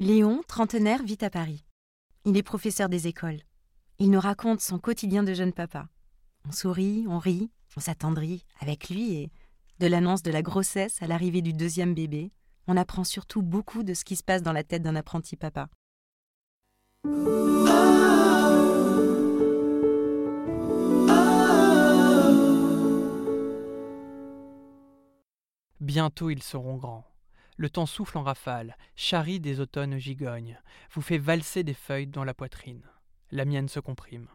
Léon, trentenaire, vit à Paris. Il est professeur des écoles. Il nous raconte son quotidien de jeune papa. On sourit, on rit, on s'attendrit avec lui et, de l'annonce de la grossesse à l'arrivée du deuxième bébé, on apprend surtout beaucoup de ce qui se passe dans la tête d'un apprenti papa. Bientôt ils seront grands. Le temps souffle en rafale, charrie des automnes gigognes, vous fait valser des feuilles dans la poitrine. La mienne se comprime.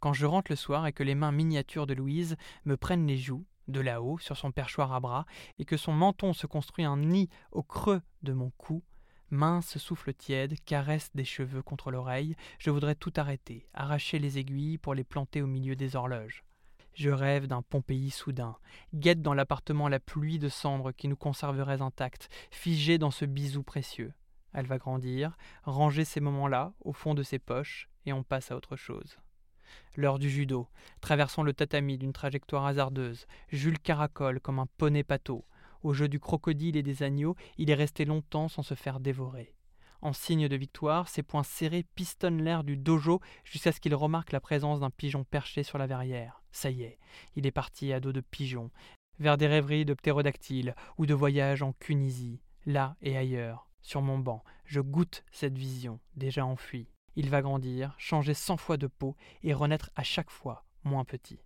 Quand je rentre le soir et que les mains miniatures de Louise me prennent les joues, de là-haut, sur son perchoir à bras, et que son menton se construit un nid au creux de mon cou, mince souffle tiède, caresse des cheveux contre l'oreille, je voudrais tout arrêter, arracher les aiguilles pour les planter au milieu des horloges. Je rêve d'un Pompéi soudain, guette dans l'appartement la pluie de cendres qui nous conserverait intacts, figée dans ce bisou précieux. Elle va grandir, ranger ces moments-là au fond de ses poches, et on passe à autre chose. L'heure du judo, traversant le tatami d'une trajectoire hasardeuse, Jules caracole comme un poney pâteau. Au jeu du crocodile et des agneaux, il est resté longtemps sans se faire dévorer. En signe de victoire, ses poings serrés pistonnent l'air du dojo jusqu'à ce qu'il remarque la présence d'un pigeon perché sur la verrière. Ça y est, il est parti à dos de pigeon, vers des rêveries de ptérodactyles ou de voyages en Cunisie, là et ailleurs. Sur mon banc, je goûte cette vision, déjà enfuie. Il va grandir, changer cent fois de peau et renaître à chaque fois moins petit.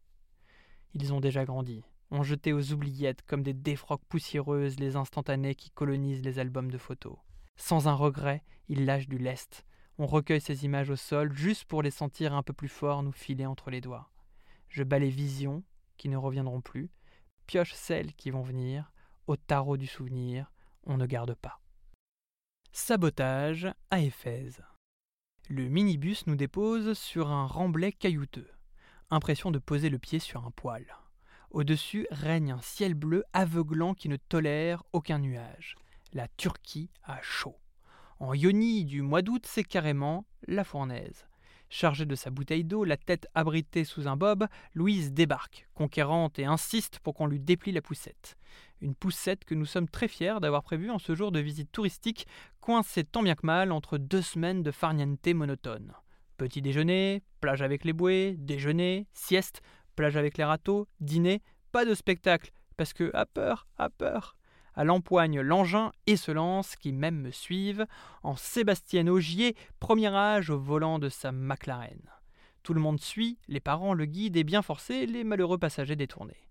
Ils ont déjà grandi, ont jeté aux oubliettes comme des défroques poussiéreuses les instantanés qui colonisent les albums de photos. Sans un regret, il lâche du lest. On recueille ces images au sol juste pour les sentir un peu plus fort nous filer entre les doigts. Je bats les visions qui ne reviendront plus, pioche celles qui vont venir, au tarot du souvenir, on ne garde pas. Sabotage à Éphèse. Le minibus nous dépose sur un remblai caillouteux. Impression de poser le pied sur un poil. Au-dessus règne un ciel bleu aveuglant qui ne tolère aucun nuage la Turquie a chaud. En Ioni du mois d'août, c'est carrément la fournaise. Chargée de sa bouteille d'eau, la tête abritée sous un bob, Louise débarque, conquérante, et insiste pour qu'on lui déplie la poussette. Une poussette que nous sommes très fiers d'avoir prévue en ce jour de visite touristique, coincée tant bien que mal entre deux semaines de farniente monotone. Petit déjeuner, plage avec les bouées, déjeuner, sieste, plage avec les râteaux, dîner, pas de spectacle, parce que, à peur, à peur à l'empoigne l'engin et se lance, qui même me suivent, en Sébastien Augier, premier âge au volant de sa McLaren. Tout le monde suit, les parents, le guide et bien forcé, les malheureux passagers détournés.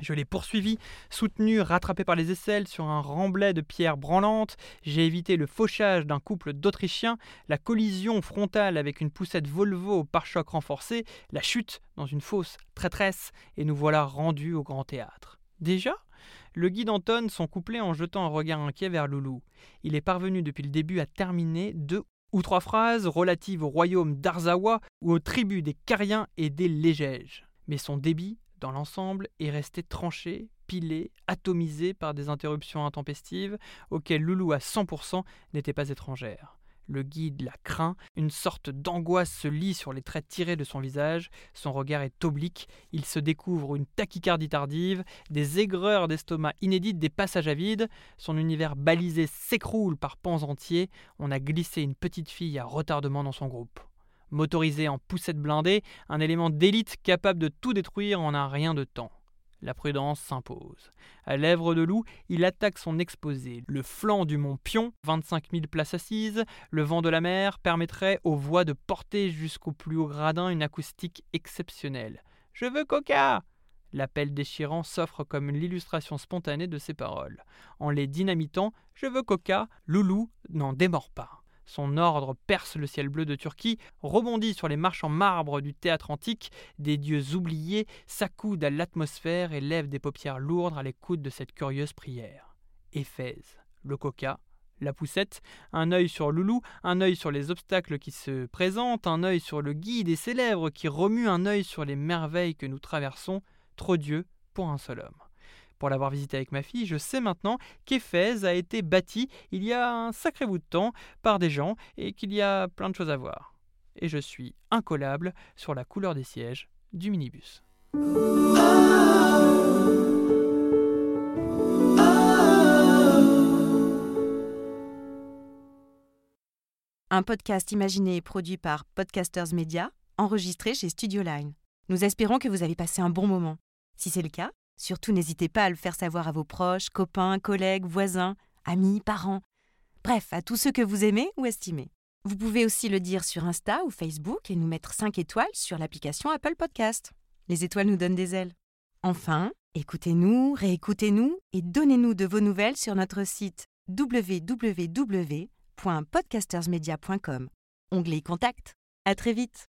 Je l'ai poursuivi, soutenu, rattrapé par les aisselles sur un remblai de pierres branlantes. J'ai évité le fauchage d'un couple d'Autrichiens, la collision frontale avec une poussette Volvo au pare-choc renforcé, la chute dans une fosse traîtresse, et nous voilà rendus au grand théâtre. Déjà le guide entonne son couplet en jetant un regard inquiet vers Loulou. Il est parvenu depuis le début à terminer deux ou trois phrases relatives au royaume d'Arzawa ou aux tribus des Cariens et des Légèges. Mais son débit, dans l'ensemble, est resté tranché, pilé, atomisé par des interruptions intempestives auxquelles Loulou à 100% n'était pas étrangère. Le guide la craint, une sorte d'angoisse se lit sur les traits tirés de son visage, son regard est oblique, il se découvre une tachycardie tardive, des aigreurs d'estomac inédites, des passages à vide, son univers balisé s'écroule par pans entiers, on a glissé une petite fille à retardement dans son groupe. Motorisé en poussette blindée, un élément d'élite capable de tout détruire en un rien de temps. La prudence s'impose. À lèvres de loup, il attaque son exposé. Le flanc du mont Pion, 25 000 places assises, le vent de la mer permettrait aux voix de porter jusqu'au plus haut gradin une acoustique exceptionnelle. Je veux coca L'appel déchirant s'offre comme l'illustration spontanée de ses paroles. En les dynamitant, Je veux coca, Loulou n'en démord pas. Son ordre perce le ciel bleu de Turquie, rebondit sur les marches en marbre du théâtre antique, des dieux oubliés s'accoudent à l'atmosphère et lèvent des paupières lourdes à l'écoute de cette curieuse prière. Éphèse, le coca, la poussette, un œil sur Loulou, un œil sur les obstacles qui se présentent, un œil sur le guide et ses lèvres qui remuent, un œil sur les merveilles que nous traversons, trop Dieu pour un seul homme. Pour l'avoir visité avec ma fille, je sais maintenant qu'Éphèse a été bâtie il y a un sacré bout de temps par des gens et qu'il y a plein de choses à voir. Et je suis incollable sur la couleur des sièges du minibus. Un podcast imaginé et produit par Podcasters Media, enregistré chez Studio Line. Nous espérons que vous avez passé un bon moment. Si c'est le cas, surtout n'hésitez pas à le faire savoir à vos proches, copains, collègues, voisins, amis, parents, bref, à tous ceux que vous aimez ou estimez. Vous pouvez aussi le dire sur Insta ou Facebook et nous mettre 5 étoiles sur l'application Apple Podcast. Les étoiles nous donnent des ailes. Enfin, écoutez-nous, réécoutez-nous et donnez-nous de vos nouvelles sur notre site www.podcastersmedia.com. Onglet Contact. À très vite.